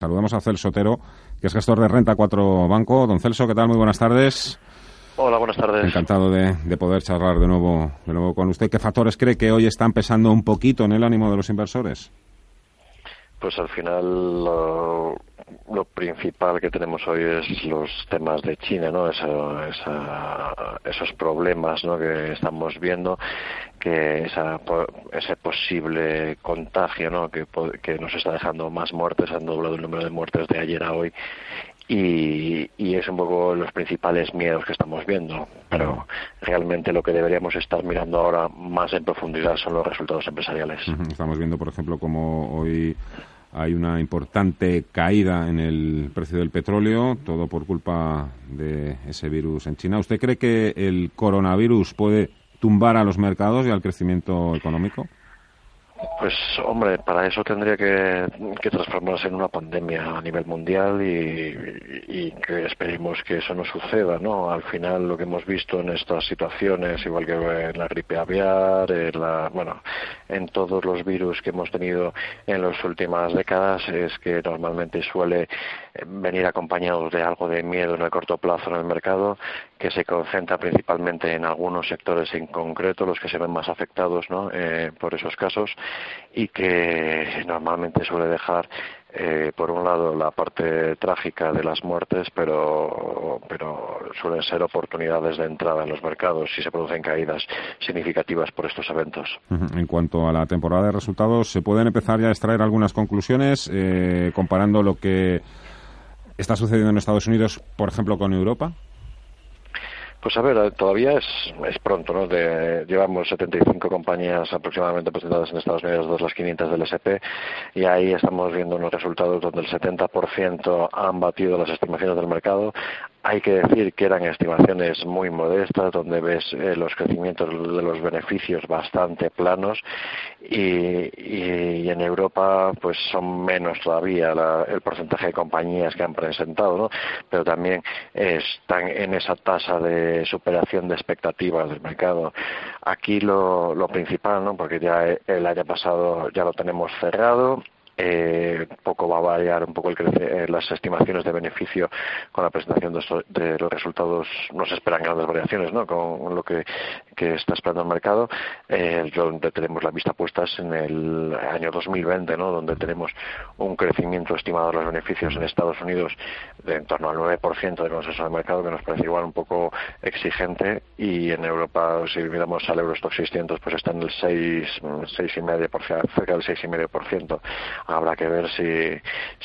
Saludamos a Celso Otero, que es gestor de Renta 4 Banco. Don Celso, ¿qué tal? Muy buenas tardes. Hola, buenas tardes. Encantado de, de, poder charlar de nuevo, de nuevo con usted. ¿Qué factores cree que hoy están pesando un poquito en el ánimo de los inversores? Pues al final lo, principal que tenemos hoy es los temas de China, ¿no? Esa, esa, esos problemas ¿no? que estamos viendo, que esa, ese posible contagio ¿no? que, que nos está dejando más muertes, han doblado el número de muertes de ayer a hoy y, y, es un poco los principales miedos que estamos viendo. Pero realmente lo que deberíamos estar mirando ahora más en profundidad son los resultados empresariales. Estamos viendo, por ejemplo, como hoy hay una importante caída en el precio del petróleo, todo por culpa de ese virus en China. ¿Usted cree que el coronavirus puede tumbar a los mercados y al crecimiento económico? Pues hombre, para eso tendría que, transformarse en una pandemia a nivel mundial y, y, que esperemos que eso no suceda, ¿no? Al final lo que hemos visto en estas situaciones, igual que en la gripe aviar, en la, bueno, en todos los virus que hemos tenido en las últimas décadas, es que normalmente suele venir acompañados de algo de miedo en el corto plazo en el mercado, que se concentra principalmente en algunos sectores en concreto, los que se ven más afectados ¿no? eh, por esos casos, y que normalmente suele dejar eh, por un lado la parte trágica de las muertes, pero, pero suelen ser oportunidades de entrada en los mercados si se producen caídas significativas por estos eventos. En cuanto a la temporada de resultados, ¿se pueden empezar ya a extraer algunas conclusiones eh, comparando lo que está sucediendo en Estados Unidos, por ejemplo, con Europa? Pues a ver, todavía es, es pronto, ¿no? De, llevamos 75 compañías aproximadamente presentadas en Estados Unidos, de las 500 del SP, y ahí estamos viendo unos resultados donde el 70% han batido las estimaciones del mercado. Hay que decir que eran estimaciones muy modestas, donde ves eh, los crecimientos de los beneficios bastante planos y, y, en Europa pues son menos todavía la, el porcentaje de compañías que han presentado, ¿no? Pero también están en esa tasa de superación de expectativas del mercado. Aquí lo, lo principal, ¿no? Porque ya el año pasado ya lo tenemos cerrado eh, poco va a variar un poco el eh, las estimaciones de beneficio con la presentación de, de, los resultados. No se esperan grandes variaciones ¿no? con lo que, que está esperando el mercado. Eh, donde tenemos la vista puestas en el año 2020, ¿no? donde tenemos un crecimiento estimado de los beneficios en Estados Unidos de en torno al 9% de consenso del mercado, que nos parece igual un poco exigente. Y en Europa, si miramos al Eurostock 600, pues está en el 6, 6,5%, cerca del 6,5% habrá que ver si,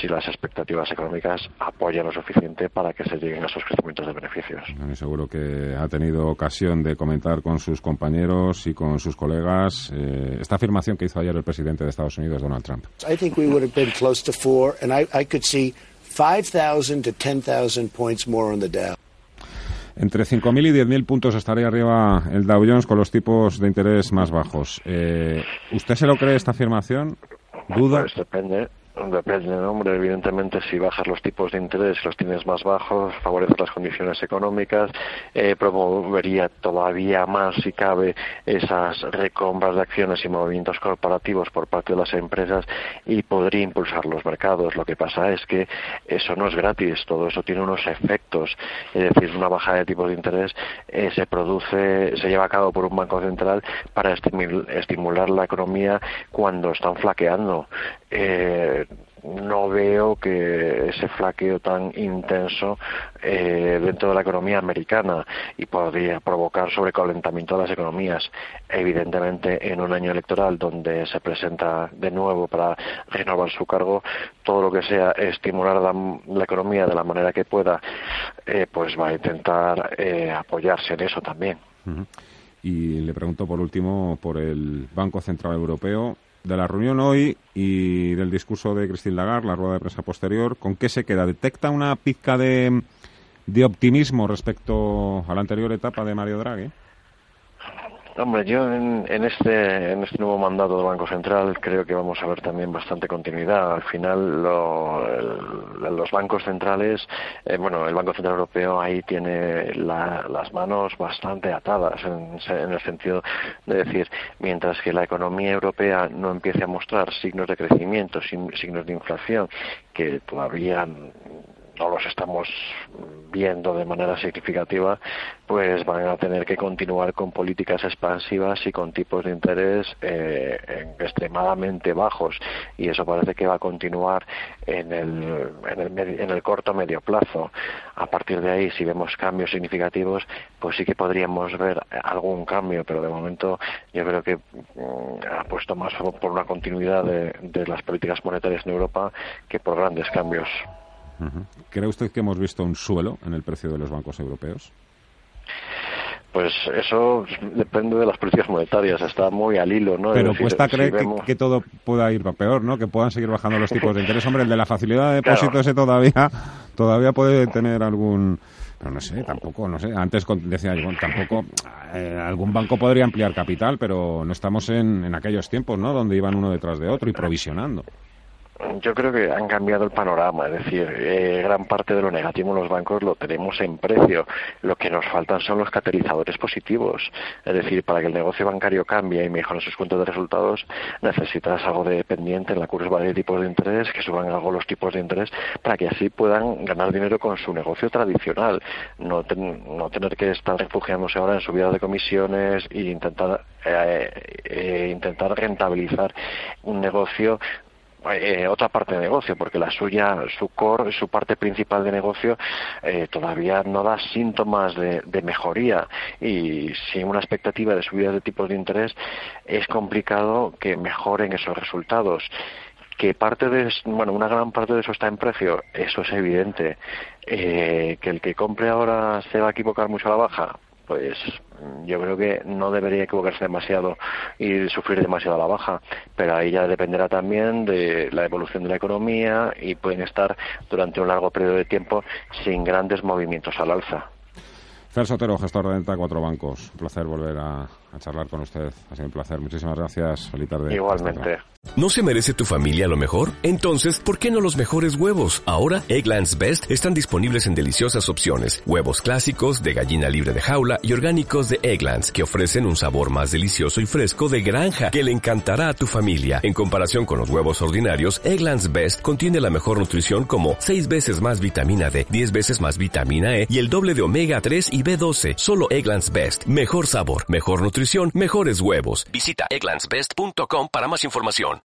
si las expectativas económicas apoyan lo suficiente para que se lleguen a esos crecimientos de beneficios. seguro que ha tenido ocasión de comentar con sus compañeros y con sus colegas eh, esta afirmación que hizo ayer el presidente de Estados Unidos, Donald Trump. I think we would have been close to four, and I, I could see 5,000 to 10,000 points more on the Dow. Entre 5.000 y 10.000 puntos estaría arriba el Dow Jones con los tipos de interés más bajos. Eh, ¿Usted se lo cree esta afirmación? ¿Duda? Pues depende. Depende, hombre. Evidentemente, si bajas los tipos de interés, los tienes más bajos, favoreces las condiciones económicas, eh, promovería todavía más, si cabe, esas recompras de acciones y movimientos corporativos por parte de las empresas y podría impulsar los mercados. Lo que pasa es que eso no es gratis, todo eso tiene unos efectos. Es decir, una bajada de tipos de interés eh, se produce, se lleva a cabo por un banco central para estimular la economía cuando están flaqueando. Eh, no veo que ese flaqueo tan intenso eh, dentro de la economía americana y podría provocar sobrecalentamiento de las economías. Evidentemente, en un año electoral donde se presenta de nuevo para renovar su cargo, todo lo que sea estimular la, economía de la manera que pueda, eh, pues va a intentar eh, apoyarse en eso también. Y le pregunto por último por el Banco Central Europeo de la reunión hoy y del discurso de Christine Lagarde, la rueda de prensa posterior, ¿con qué se queda? ¿Detecta una pizca de, de optimismo respecto a la anterior etapa de Mario Draghi? Hombre, yo en, este, en este nuevo mandato del Banco Central creo que vamos a ver también bastante continuidad. Al final, los bancos centrales, eh, bueno, el Banco Central Europeo ahí tiene las manos bastante atadas en, el sentido de decir, mientras que la economía europea no empiece a mostrar signos de crecimiento, signos de inflación, que todavía no los estamos viendo de manera significativa, pues van a tener que continuar con políticas expansivas y con tipos de interés eh, extremadamente bajos. Y eso parece que va a continuar en el, en el, en el corto medio plazo. A partir de ahí, si vemos cambios significativos, pues sí que podríamos ver algún cambio, pero de momento yo creo que mm, ha puesto más por una continuidad de las políticas monetarias en Europa que por grandes cambios. ¿Cree usted que hemos visto un suelo en el precio de los bancos europeos? Pues eso depende de las políticas monetarias, está muy al hilo, ¿no? Pero cuesta creer que, todo pueda ir peor, ¿no? Que puedan seguir bajando los tipos de interés. Hombre, el de la facilidad de depósito ese todavía, todavía puede tener algún... Pero no sé, tampoco, no sé. Antes decía yo, tampoco, eh, algún banco podría ampliar capital, pero no estamos en, en aquellos tiempos, ¿no? Donde iban uno detrás de otro y provisionando yo creo que han cambiado el panorama, es decir, eh, gran parte de lo negativo en los bancos lo tenemos en precio. Lo que nos faltan son los catalizadores positivos. Es decir, para que el negocio bancario cambie y mejore sus cuentas de resultados, necesitas algo de dependiente en la curva de tipos de interés, que suban algo los tipos de interés, para que así puedan ganar dinero con su negocio tradicional. No, no tener que estar refugiándose ahora en subidas de comisiones e intentar, eh, eh, intentar rentabilizar un negocio eh, otra parte de negocio, porque la suya, su core, su parte principal de negocio, eh, todavía no da síntomas de, mejoría. Y sin una expectativa de subida de tipos de interés es complicado que mejoren esos resultados. Que parte de bueno una gran parte de eso está en precio eso es evidente. Eh, que el que compre ahora se va a equivocar mucho a la baja pues yo creo que no debería equivocarse demasiado y sufrir demasiado la baja, pero ahí ya dependerá también de la evolución de la economía y pueden estar durante un largo periodo de tiempo sin grandes movimientos al alza. Fer Sotero, gestor de Venta Cuatro Bancos. Un placer volver a, charlar con usted. Ha sido un placer. Muchísimas gracias. Feliz tarde. Igualmente. ¿No se merece tu familia lo mejor? Entonces, ¿por qué no los mejores huevos? Ahora, Egglands Best están disponibles en deliciosas opciones. Huevos clásicos, de gallina libre de jaula y orgánicos de Egglands, que ofrecen un sabor más delicioso y fresco de granja que le encantará a tu familia. En comparación con los huevos ordinarios, Egglands Best contiene la mejor nutrición como 6 veces más vitamina D, 10 veces más vitamina E y el doble de omega 3 y B12. Solo Egglands Best. Mejor sabor, mejor mejores huevos. Visita egglandsbest.com para más información.